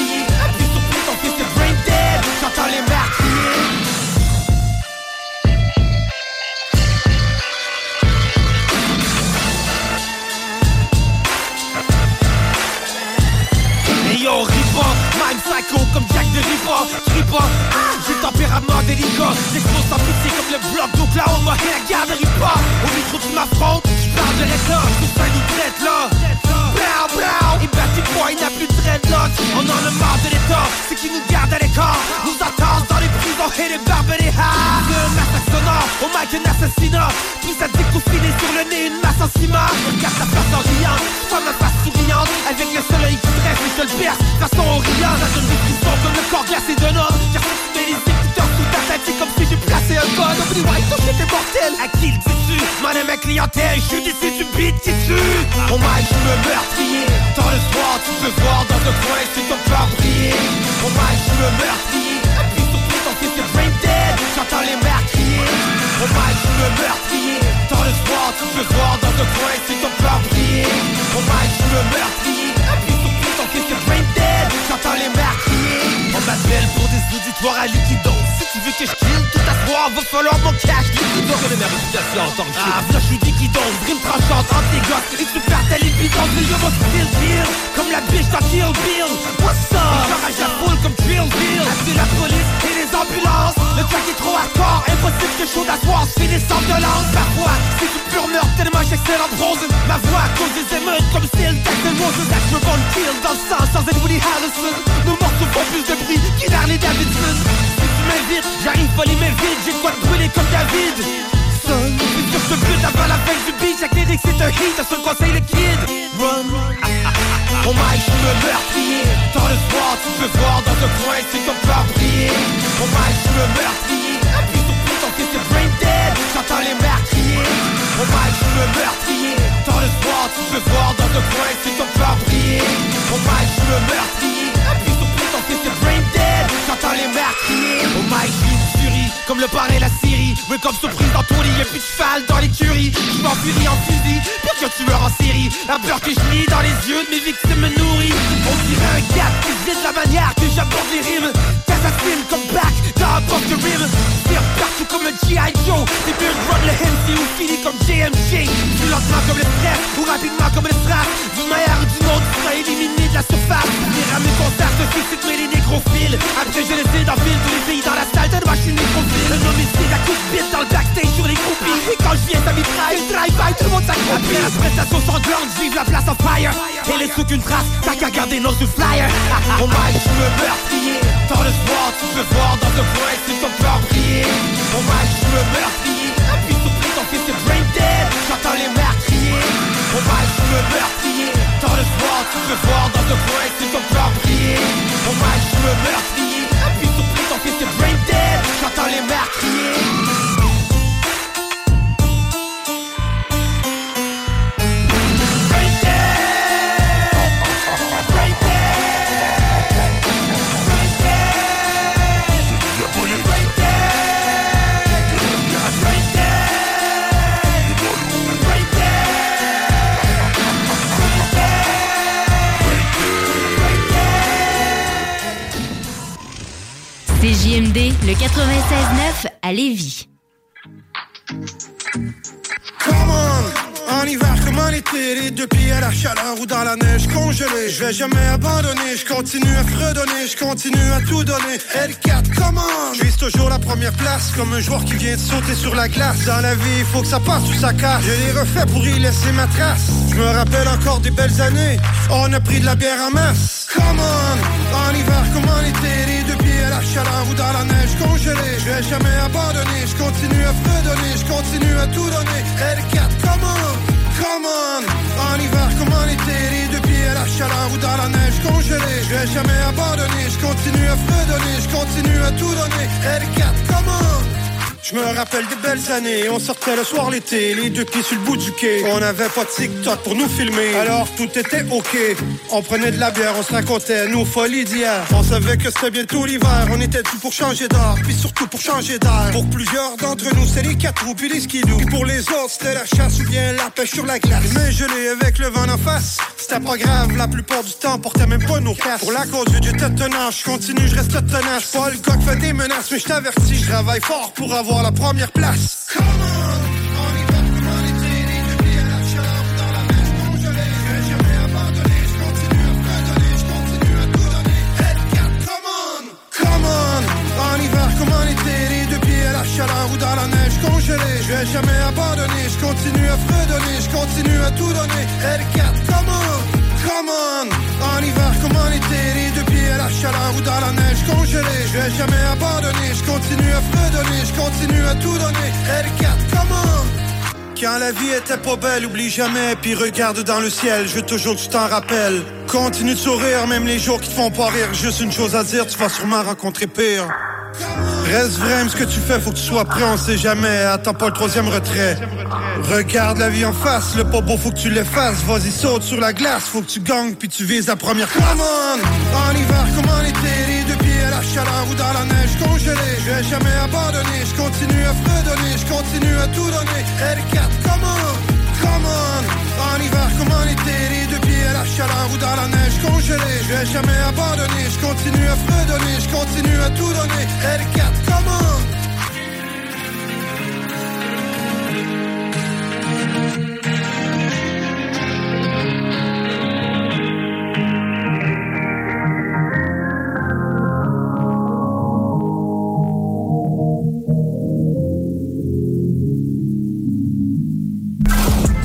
On en a marre de l'état, c'est qui nous garde à l'écart. Nous attendent dans les prisons et les barbes et les hares. Un massacre au mic un assassinat. Tout ça déconfiné sur le nez, une masse en ciment. Regarde ta face en riant, toi ma face souriante. Avec le soleil qui tresse et je le perce Façon oriente, ça donne des frissons comme le corps glacé d'un homme. Car tu mets les écouteurs sous ta tête C'est comme si j'ai placé un code Oublie white, ton shit est mortel. À qui le dis-tu M'en aime ma clientèle, je suis d'ici du beat qui tue. My, je me meurtrier. Dans le soir, tu peux voir dans le coin C'est ton peur briller Oh my, je me meurtrier. Brain dead. Les mères Oh my, je me meurtrier. Dans le soir, tu peux voir dans le coin C'est ton briller brain Pour des auditoires à liquido Si tu veux que je kill tout à soir Va falloir mon cash liquido Connais ma réputation en tant que Ah, là je suis liquido Dream tranchante entre tes gosses Et tu perds ta libido Mais yo mon style kill? Comme la biche dans Kill Bill. What's up? J'enrage la foule comme Drill Bill. Appeler la police. les Le track est trop hardcore, impossible que chaud d'asseoir se finisse sans violence Parfois, c'est du pur meurtre tellement en bronze Ma voix cause des émeutes comme style Jackson Roses Action Von Kill dans le sang sans être Woody Harrelson? Nos morceaux font plus de bruit Harley Davidson. Si tu m'invites, j'arrive pas les vides. J'ai de quoi te brûler comme David. Que je te bute avant la fin du beat. Chaque lyric c'est un hit, un seul conseil le kid. Run *laughs* Oh my, je me meurtrier. Dans le soir, tu peux voir dans un coin c'est ton cœur briller. Oh my, je me meurtrier. Appuie sur play, ton fils est brain dead. J'entends les mères crier. Oh my, je me meurtrier. Dans le soir, tu peux voir dans un coin c'est ton cœur briller. Oh my, je me meurtrier. Appuie sur play, ton fils est brain dead. J'entends les mères crier. My, je suis une furie Comme le et la Syrie Mais comme surprise dans ton lit, y'a plus de cheval dans l'écurie. Je m'enfurie en fusil Pire qu'un tueur en série La peur que je lis dans les yeux de mes victimes me nourrit. On dirait un gars qui se vide la manière que j'aborde les rimes. T'assassines comme back un box de rimes Tire partout comme le G.I. Joe. Des mieux de run le MC ou fini comme JMG Plus lentement comme le stress ou rapidement comme le D'une manière ou d'une autre, tu éliminé de la surface. Les rames concerts, je suscite mais les nécrophiles Après je les dans ville, tous les pays dans la salle. De moi je suis nécrophile Un homicide à coups de bite dans le backstage sur les groupies. Et quand je viens ça mitraille, drive-by, tout le monde s'accroupit. La prestation sanglante, vive la place en fire. Et laisse aucune trace, t'as qu'à garder nos flyers. Oh my, je me meurtrier Dans le soir, tu peux voir dans le coin si ton cœur briller my, je me meurtrier. Appuie sur est brain dead. J'entends les mères crier Oh my, je me meurtrier. Dans le soir, tu peux voir dans le si ton cœur briller Oh my, je me meurtrier. Appuie sur play, ton fils est brain dead. Les mères 96.9 à Lévis. On, en hiver comme en été, les deux pieds à la chaleur ou dans la neige congelée. Je vais jamais abandonner, je continue à fredonner, je continue à tout donner. L4, come on, je vise toujours la première place comme un joueur qui vient de sauter sur la glace. Dans la vie, il faut que ça passe ou ça casse. Je l'ai refait pour y laisser ma trace. Je me rappelle encore des belles années, on a pris de la bière en masse. Come on, en hiver comme en été, les deux pieds la chaleur dans la neige congelée. Je vais jamais abandonner, je continue à fredonner, je continue à tout donner. L4, come on, come on. En hiver comme en été, les deux à la chaleur ou dans la neige congelée. Je vais jamais abandonner, je continue à fredonner, je continue à tout donner. L4, come on. Je me rappelle des belles années, on sortait le soir l'été, les deux pieds sur le bout du quai. On n'avait pas de TikTok pour nous filmer, alors tout était ok. On prenait de la bière, on se racontait nos folies d'hier. On savait que c'était bientôt l'hiver, on était tout pour changer d'art, puis surtout pour changer d'air. Pour plusieurs d'entre nous, c'est les quatre roues puis les skidoo. Pour les autres, c'était la chasse ou bien la pêche sur la glace. Mais gelé avec le vent en face, c'était pas grave, la plupart du temps, on portait même pas nos casques. Pour la cause du tenace, je continue, je reste tenace. Pas le fait des menaces, mais je t'avertis, je travaille fort pour avoir la première place. On! Chaleur ou dans la neige congelée. Je vais jamais abandonner, je continue à fredonner, je continue à tout donner. L4, come on, en hiver comme en été, les à la chaleur ou dans la neige congelée. Je vais jamais abandonner, je continue à fredonner, je continue à tout donner. L4, come on. Quand la vie était pas belle, oublie jamais, puis regarde dans le ciel, je veux toujours que tu t'en rappelles. Continue de sourire, même les jours qui te font pas rire. Juste une chose à dire, tu vas sûrement rencontrer pire. Reste vrai, ce que tu fais, faut que tu sois prêt, on sait jamais. Attends pas le troisième retrait. Regarde la vie en face, le pas beau, faut que tu l'effaces. Vas-y, saute sur la glace, faut que tu gagnes, puis tu vises la première place. Come on, en hiver comme en été, les deux pieds à la chaleur ou dans la neige congelée. Je vais jamais abandonner, je continue à fredonner, je continue à tout donner. L4, come on, come on, en hiver comme en été, marche à la roue dans la neige congelée. Je vais jamais abandonner, je continue à fredonner. Je continue à tout donner, L4 commande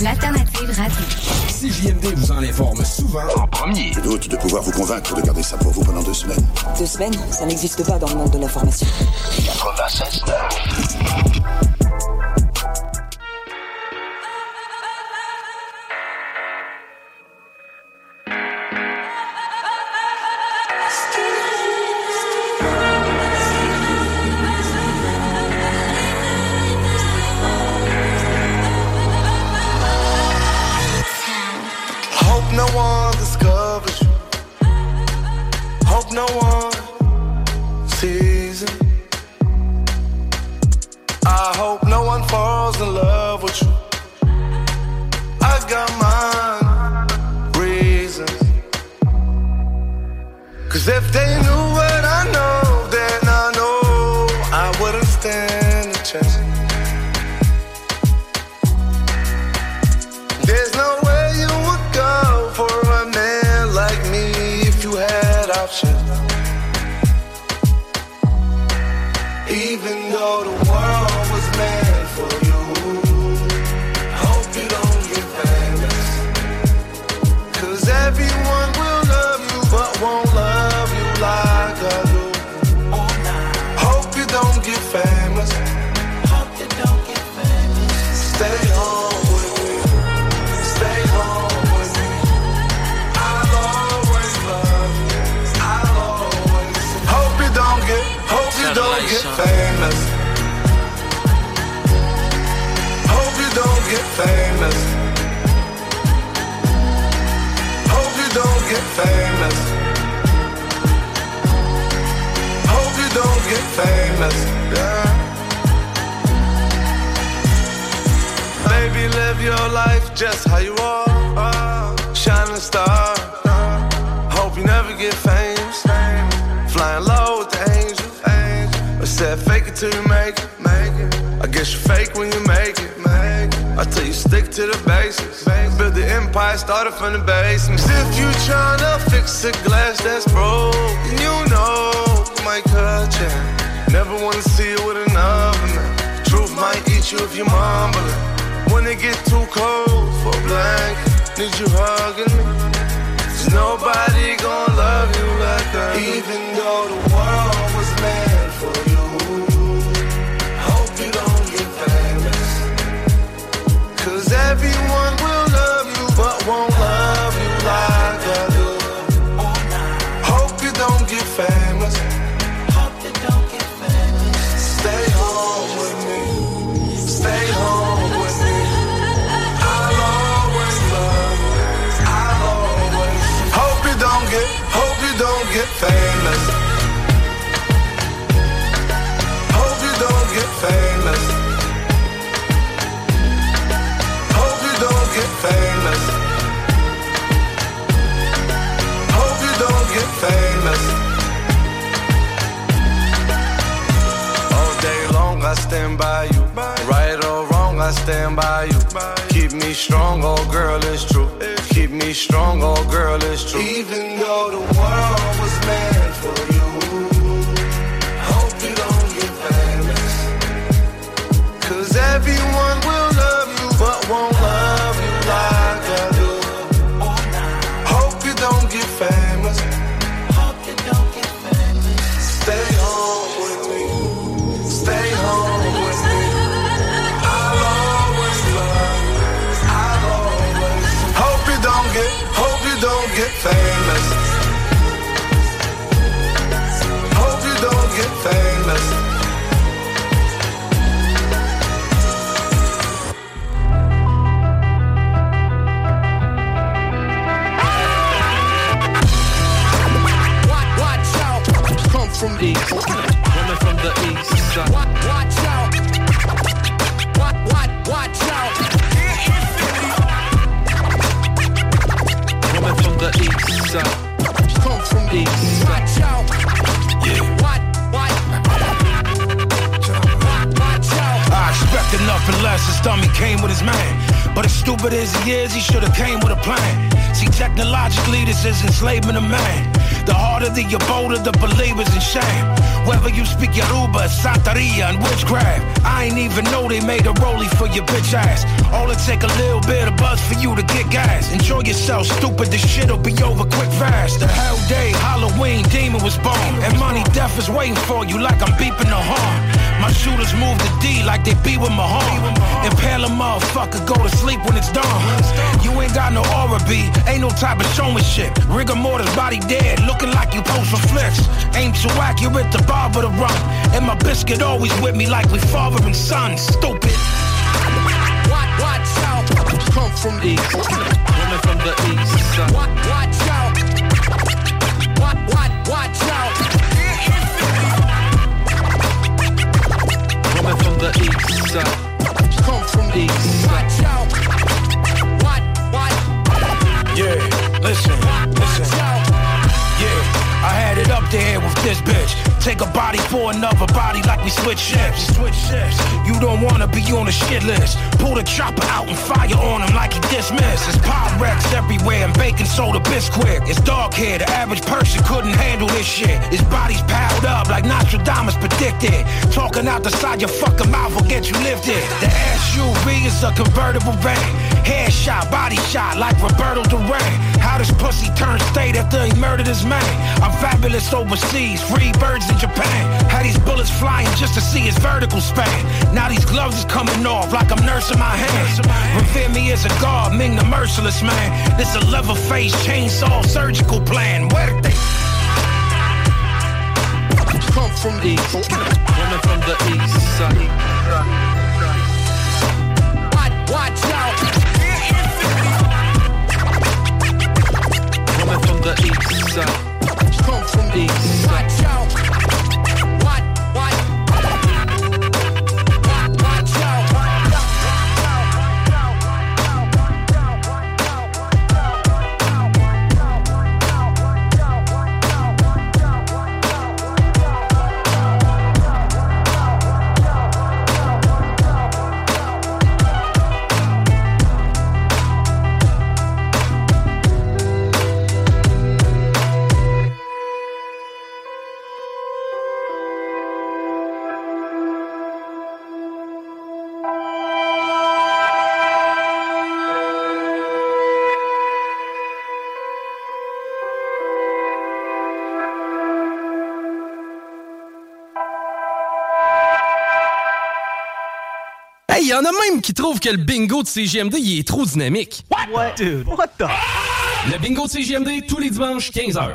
L'alternative radio. CJMD vous en informe souvent en premier. Le doute de pouvoir vous convaincre de garder ça pour vous pendant deux semaines. Deux semaines, ça n'existe pas dans le monde de l'information. 96.9 stand by you. Keep me strong, oh girl, it's true. Keep me strong, oh girl, it's true. Even though the world was mad. Dummy came with his man. But as stupid as he is, he should have came with a plan. See, technologically, this is enslaving of man. The harder the bolder the believers in shame. Whether you speak Yoruba, Santeria, and witchcraft, I ain't even know they made a rollie for your bitch ass. All it take a little bit of buzz for you to get gas. Enjoy yourself, stupid, this shit'll be over quick fast. The hell day, Halloween, demon was born. And money death is waiting for you like I'm beeping the horn. My shooters move the D like they be with my home. Impale a motherfucker, go to sleep when it's done. You ain't got no aura B, ain't no type of showmanship. Rigor mortis body dead, looking like you post for flicks. Ain't too accurate, the bar barber to run. And my biscuit always with me like we father and son. Stupid. Watch, watch out. Come from the east. Woman from the east. Watch, watch out. Watch, watch, watch out. Woman from the east. side. Come from the east. Watch out. Watch, watch. Yeah, listen, listen. Yeah, I had it up there with this bitch. Take a body for another body like we switch shifts. Switch shifts. You don't wanna be on the shit list. Pull the chopper out and fire on him like he dismissed. It's Pyrex everywhere and baking soda Bisquick. It's dark here, the average person couldn't handle this shit. His body's piled up like Nostradamus predicted. Talking out the side your fucking mouth will get you lifted. The SUV is a convertible van. Headshot, body shot like Roberto Duran. How this pussy turned state after he murdered his man. I'm fabulous overseas, free birds in Japan. Had these bullets flying just to see his vertical span. Now these gloves is coming off like I'm nursing my hands. Revere me as a god, Ming the merciless man. This a level face chainsaw surgical plan. Where they? Come from the east. Woman from the east. Watch, the east. side. Come from east. Watch out. Y en a même qui trouvent que le bingo de CGMD, il est trop dynamique. What? Dude, what the? Le bingo de CGMD, tous les dimanches, 15h.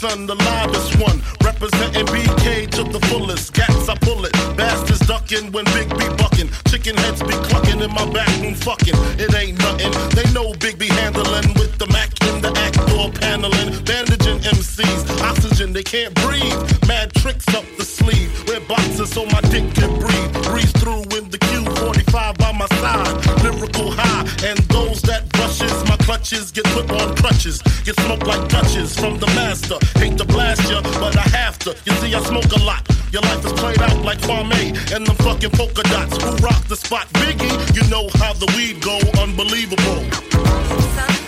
Stuyvesant, the loudest one. Representing BK to the fullest. Gats, I pull it. Bastards ducking when Big B bucking. Chicken heads be clucking in my back room fucking. It ain't nothing. They know Big B handling with the Mac in the act door paneling. Bandaging MCs. Oxygen, they can't breathe. Mad tricks up the sleeve. Wear boxes so my dick can breathe. Breeze through in the Q45 by my side. Lyrical high. And those that brushes clutches get put on crutches. Get smoked like Dutches from the master. Hate to blast ya, but I have to. You see, I smoke a lot. Your life is played out like Farm Kwame and them fucking polka dots. Who rock the spot? Biggie, you know how the weed go. Unbelievable.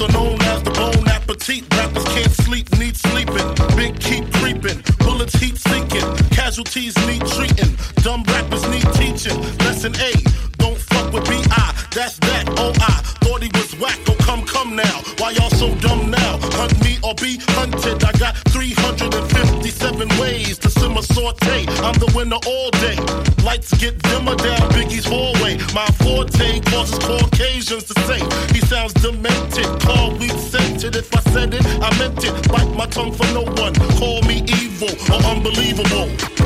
Also known as the Bone Appetit. Rappers can't sleep, need sleeping. Big keep creeping, bullets heat sinking. Casualties need treating. Dumb rappers need teaching. Lesson A, don't fuck with B-I. That's that, oh I thought he was whack. Oh come, come now. Why y'all so dumb now? Hunt me or be hunted. I got 357 ways to simmer saute. I'm the winner all day. lights get dimmer down Biggie's hallway. My forte causes Caucasians to say he sounds demented. My tongue for no one. Call me evil or unbelievable.